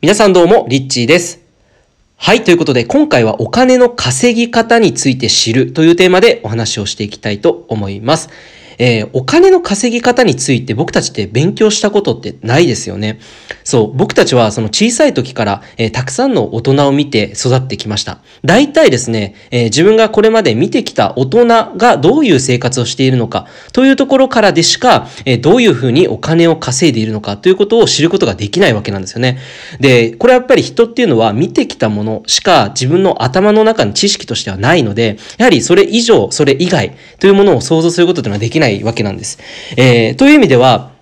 皆さんどうも、リッチーです。はい、ということで、今回はお金の稼ぎ方について知るというテーマでお話をしていきたいと思います。えー、お金の稼ぎ方について僕たちって勉強したことってないですよね。そう、僕たちはその小さい時から、えー、たくさんの大人を見て育ってきました。大体ですね、えー、自分がこれまで見てきた大人がどういう生活をしているのかというところからでしか、えー、どういうふうにお金を稼いでいるのかということを知ることができないわけなんですよね。で、これやっぱり人っていうのは見てきたものしか自分の頭の中に知識としてはないので、やはりそれ以上、それ以外というものを想像することというのはできないないわけなんです。えー、という意味では、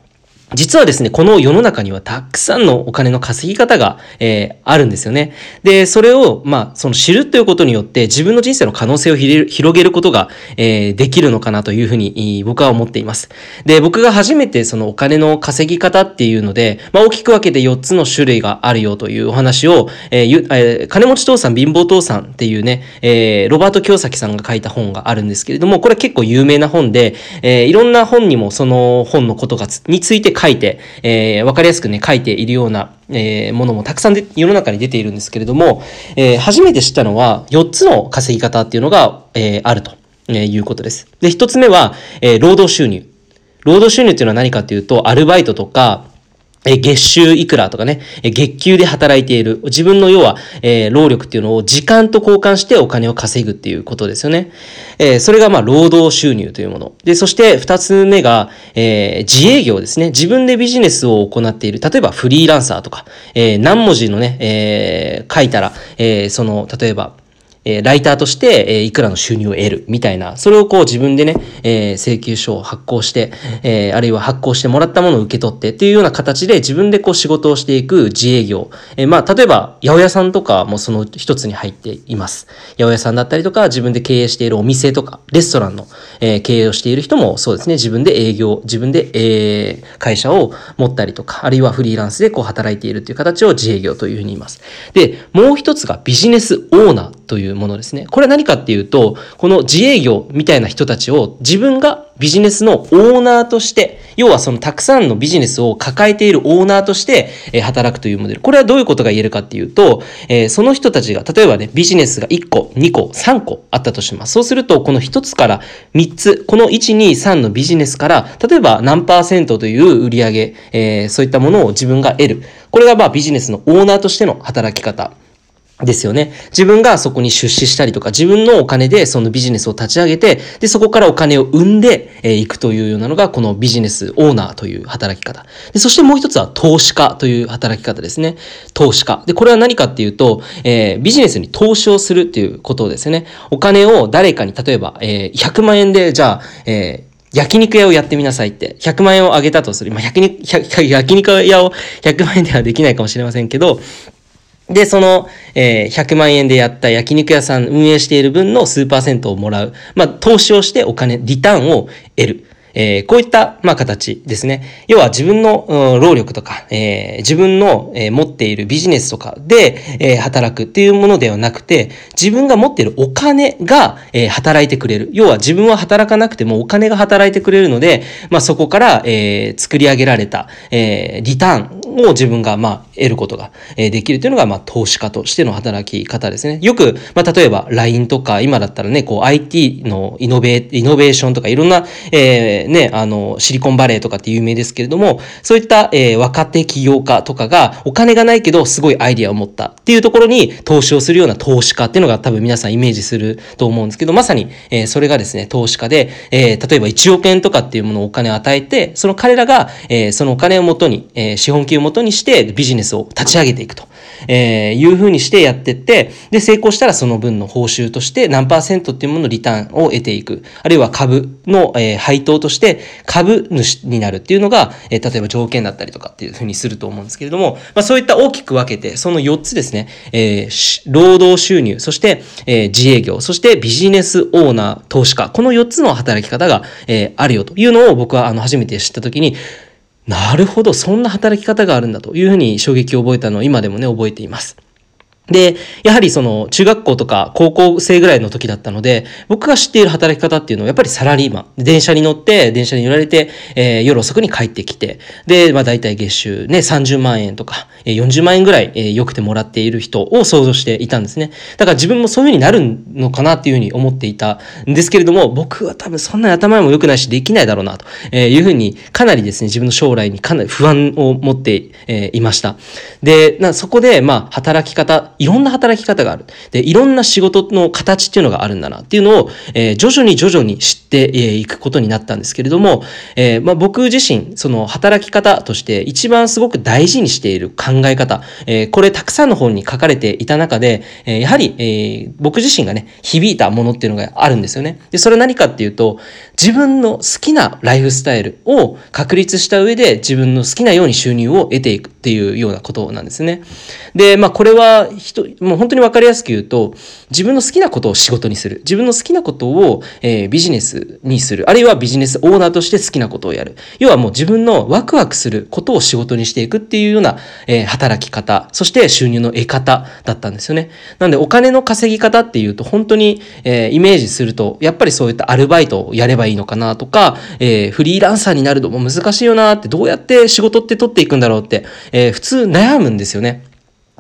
実はですね、この世の中にはたくさんのお金の稼ぎ方が、えー、あるんですよね。で、それを、まあ、その知るということによって自分の人生の可能性を広げることが、えー、できるのかなというふうに僕は思っています。で、僕が初めてそのお金の稼ぎ方っていうので、まあ、大きく分けて4つの種類があるよというお話を、えーえー、金持ち父さん、貧乏父さんっていうね、えー、ロバート京崎さんが書いた本があるんですけれども、これ結構有名な本で、えー、いろんな本にもその本のことがについて書いて、えー、わかりやすくね、書いているような、えー、ものもたくさんで世の中に出ているんですけれども、えー、初めて知ったのは4つの稼ぎ方っていうのが、えー、あるとえいうことです。で、1つ目は、えー、労働収入。労働収入っていうのは何かっていうと、アルバイトとか、え、月収いくらとかね、え、月給で働いている。自分の要は、えー、労力っていうのを時間と交換してお金を稼ぐっていうことですよね。えー、それがまあ、労働収入というもの。で、そして二つ目が、えー、自営業ですね。自分でビジネスを行っている。例えばフリーランサーとか、え何文字のね、え書いたら、えその、例えば、えライターとして、えいくらの収入を得るみたいな、それをこう自分でね、え請求書を発行して、えあるいは発行してもらったものを受け取ってっていうような形で自分でこう仕事をしていく自営業。えまあ、例えば、八百屋さんとかもその一つに入っています。八百屋さんだったりとか、自分で経営しているお店とか、レストランの、え経営をしている人もそうですね、自分で営業、自分で、え会社を持ったりとか、あるいはフリーランスでこう働いているという形を自営業というふうに言います。で、もう一つがビジネスオーナーというものですね。これは何かっていうと、この自営業みたいな人たちを自分がビジネスのオーナーとして、要はそのたくさんのビジネスを抱えているオーナーとして、働くというモデル。これはどういうことが言えるかっていうと、えその人たちが、例えばね、ビジネスが1個、2個、3個あったとします。そうすると、この1つから3つ、この1、2、3のビジネスから、例えば何パーセントという売り上げ、え、そういったものを自分が得る。これがまあビジネスのオーナーとしての働き方。ですよね。自分がそこに出資したりとか、自分のお金でそのビジネスを立ち上げて、で、そこからお金を生んでい、えー、くというようなのが、このビジネスオーナーという働き方。で、そしてもう一つは投資家という働き方ですね。投資家。で、これは何かっていうと、えー、ビジネスに投資をするっていうことですね。お金を誰かに、例えば、えー、100万円で、じゃあ、えー、焼肉屋をやってみなさいって、100万円をあげたとする。まあ、焼肉、焼肉屋を100万円ではできないかもしれませんけど、で、その、えー、100万円でやった焼肉屋さん運営している分の数パーセントをもらう。まあ、投資をしてお金、リターンを得る。えー、こういった、まあ、形ですね。要は自分の、労力とか、えー、自分の、えー、持っているビジネスとかで、えー、働くっていうものではなくて、自分が持っているお金が、えー、働いてくれる。要は自分は働かなくてもお金が働いてくれるので、まあ、そこから、えー、作り上げられた、えー、リターンを自分が、まあ、得ることができるというのが、まあ、投資家としての働き方ですね。よく、まあ、例えば LINE とか、今だったらね、こう IT のイノベイノベーションとか、いろんな、えー、ね、あの、シリコンバレーとかって有名ですけれども、そういった、えー、若手起業家とかが、お金がないけど、すごいアイディアを持ったっていうところに投資をするような投資家っていうのが多分皆さんイメージすると思うんですけど、まさに、えー、それがですね、投資家で、えー、例えば1億円とかっていうものをお金を与えて、その彼らが、えー、そのお金をもとに、え、資本金をもとにしてビジネスを立ち上げていくと。えー、いう風にしてやってって、で、成功したらその分の報酬として何パーセントっていうもののリターンを得ていく。あるいは株の、えー、配当として株主になるっていうのが、えー、例えば条件だったりとかっていう風にすると思うんですけれども、まあそういった大きく分けて、その4つですね、えー、労働収入、そして、えー、自営業、そしてビジネスオーナー、投資家、この4つの働き方が、えー、あるよというのを僕はあの初めて知ったときに、なるほど、そんな働き方があるんだというふうに衝撃を覚えたのを今でもね、覚えています。で、やはりその中学校とか高校生ぐらいの時だったので、僕が知っている働き方っていうのはやっぱりサラリーマン。電車に乗って、電車に揺られて、えー、夜遅くに帰ってきて、で、まあ大体月収ね、30万円とか、えー、40万円ぐらい、えー、よくてもらっている人を想像していたんですね。だから自分もそういう風になるのかなっていう風に思っていたんですけれども、僕は多分そんなに頭も良くないしできないだろうなという風に、かなりですね、自分の将来にかなり不安を持って、えー、いました。で、なそこで、まあ働き方、いろんな働き方がある。で、いろんな仕事の形っていうのがあるんだなっていうのを、えー、徐々に徐々に知っていくことになったんですけれども、えー、まあ、僕自身、その働き方として一番すごく大事にしている考え方、えー、これたくさんの本に書かれていた中で、えやはり、え僕自身がね、響いたものっていうのがあるんですよね。で、それは何かっていうと、自分の好きなライフスタイルを確立した上で自分の好きなように収入を得ていくっていうようなことなんですね。で、まあこれは人、もう本当にわかりやすく言うと、自分の好きなことを仕事にする。自分の好きなことを、えー、ビジネスにする。あるいはビジネスオーナーとして好きなことをやる。要はもう自分のワクワクすることを仕事にしていくっていうような、えー、働き方、そして収入の得方だったんですよね。なんでお金の稼ぎ方っていうと本当に、えー、イメージすると、やっぱりそういったアルバイトをやればいいのかなとか、えー、フリーランサーになるのも難しいよなって、どうやって仕事って取っていくんだろうって、えー、普通悩むんですよね。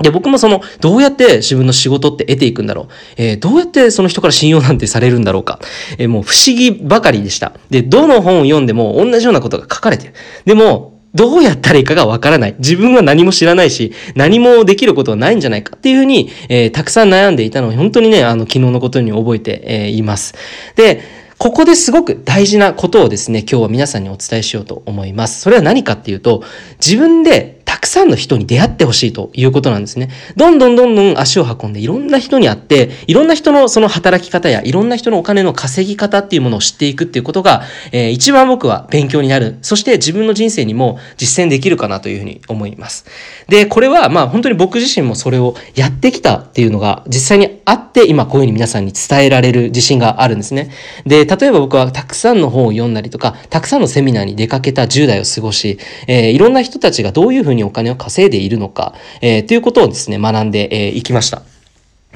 で、僕もその、どうやって自分の仕事って得ていくんだろう。えー、どうやってその人から信用なんてされるんだろうか。えー、もう不思議ばかりでした。で、どの本を読んでも同じようなことが書かれてる。でも、どうやったらいいかがわからない。自分は何も知らないし、何もできることはないんじゃないかっていうふうに、えー、たくさん悩んでいたのを本当にね、あの、昨日のことに覚えて、えいます。で、ここですごく大事なことをですね、今日は皆さんにお伝えしようと思います。それは何かっていうと、自分でたくさんの人に出会ってほしいということなんですね。どんどんどんどん足を運んでいろんな人に会って、いろんな人のその働き方やいろんな人のお金の稼ぎ方っていうものを知っていくっていうことが、えー、一番僕は勉強になる。そして自分の人生にも実践できるかなというふうに思います。で、これはまあ本当に僕自身もそれをやってきたっていうのが実際にあって今こういうふうに皆さんに伝えられる自信があるんですね。で、例えば僕はたくさんの本を読んだりとか、たくさんのセミナーに出かけた10代を過ごし、えー、いろんな人たちがどういうふうにお金を稼いでいるのか、えー、ということをですね、学んでい、えー、きました。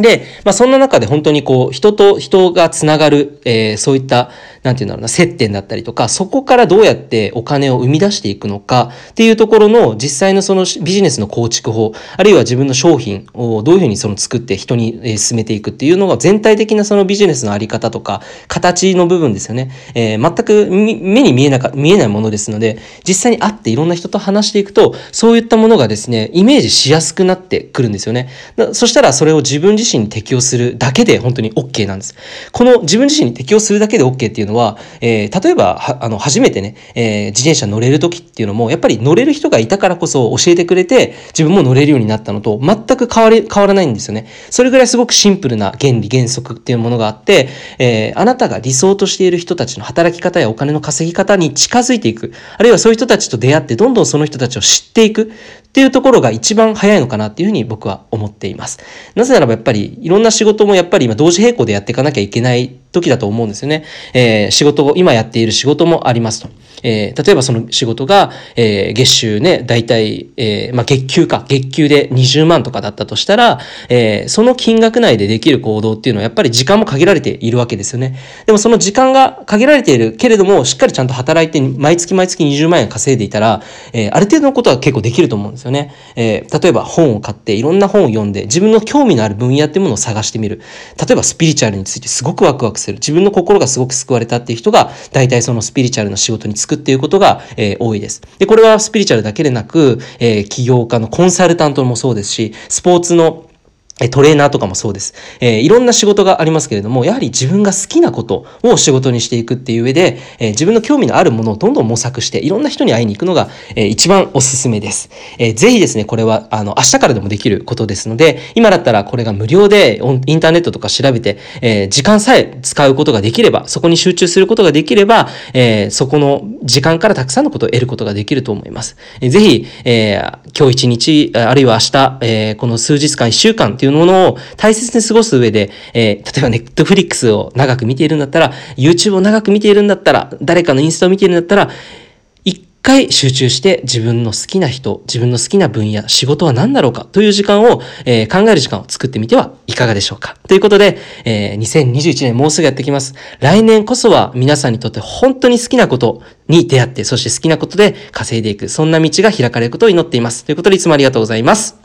で、まあ、そんな中で本当にこう、人と人がつながる、えー、そういった、なんていうんだろうな、接点だったりとか、そこからどうやってお金を生み出していくのかっていうところの実際のそのビジネスの構築法、あるいは自分の商品をどういうふうにその作って人に進めていくっていうのが全体的なそのビジネスのあり方とか、形の部分ですよね。えー、全く目に見えなか、見えないものですので、実際に会っていろんな人と話していくと、そういったものがですね、イメージしやすくなってくるんですよね。そしたらそれを自分自身に適用するだけで本当に OK なんです。この自分自身に適用するだけで OK っていうのは、えー、例えば、あの、初めてね、えー、自転車乗れる時っていうのも、やっぱり乗れる人がいたからこそ教えてくれて、自分も乗れるようになったのと、全く変わり、変わらないんですよね。それぐらいすごくシンプルな原理、原則っていうものがあって、えー、あなたが理想としている人たちの働き方やお金の稼ぎ方に近づいていく、あるいはそういう人たちと出会って、どんどんその人たちを知っていくっっていうところが一番早いのかなっていうふうに僕は思っています。なぜならばやっぱりいろんな仕事もやっぱり今同時並行でやっていかなきゃいけない時だと思うんですよね。えー、仕事を、今やっている仕事もありますと。えー、例えばその仕事が、えー、月収ね、大体、えー、まあ、月給か、月給で20万とかだったとしたら、えー、その金額内でできる行動っていうのはやっぱり時間も限られているわけですよね。でもその時間が限られているけれども、しっかりちゃんと働いて、毎月毎月20万円稼いでいたら、えー、ある程度のことは結構できると思うんですですよね。えー、例えば本を買って、いろんな本を読んで、自分の興味のある分野っていうものを探してみる。例えばスピリチュアルについてすごくワクワクする。自分の心がすごく救われたっていう人が、大体そのスピリチュアルの仕事に就くっていうことが、えー、多いです。で、これはスピリチュアルだけでなく、えー、起業家のコンサルタントもそうですし、スポーツのえトレーナーとかもそうです。えー、いろんな仕事がありますけれども、やはり自分が好きなことを仕事にしていくっていう上で、えー、自分の興味のあるものをどんどん模索して、いろんな人に会いに行くのが、えー、一番おすすめです。えー、ぜひですね、これは、あの、明日からでもできることですので、今だったらこれが無料でインターネットとか調べて、えー、時間さえ使うことができれば、そこに集中することができれば、えー、そこの時間からたくさんのことを得ることができると思います。えー、ぜひ、えー、今日一日、あるいは明日、えー、この数日間、一週間っていううものを大切に過ごす上で、えー、例えばネットフリックスを長く見ているんだったら、YouTube を長く見ているんだったら、誰かのインスタを見ているんだったら、一回集中して自分の好きな人、自分の好きな分野、仕事は何だろうかという時間を、えー、考える時間を作ってみてはいかがでしょうか。ということで、えー、2021年もうすぐやってきます。来年こそは皆さんにとって本当に好きなことに出会って、そして好きなことで稼いでいく、そんな道が開かれることを祈っています。ということでいつもありがとうございます。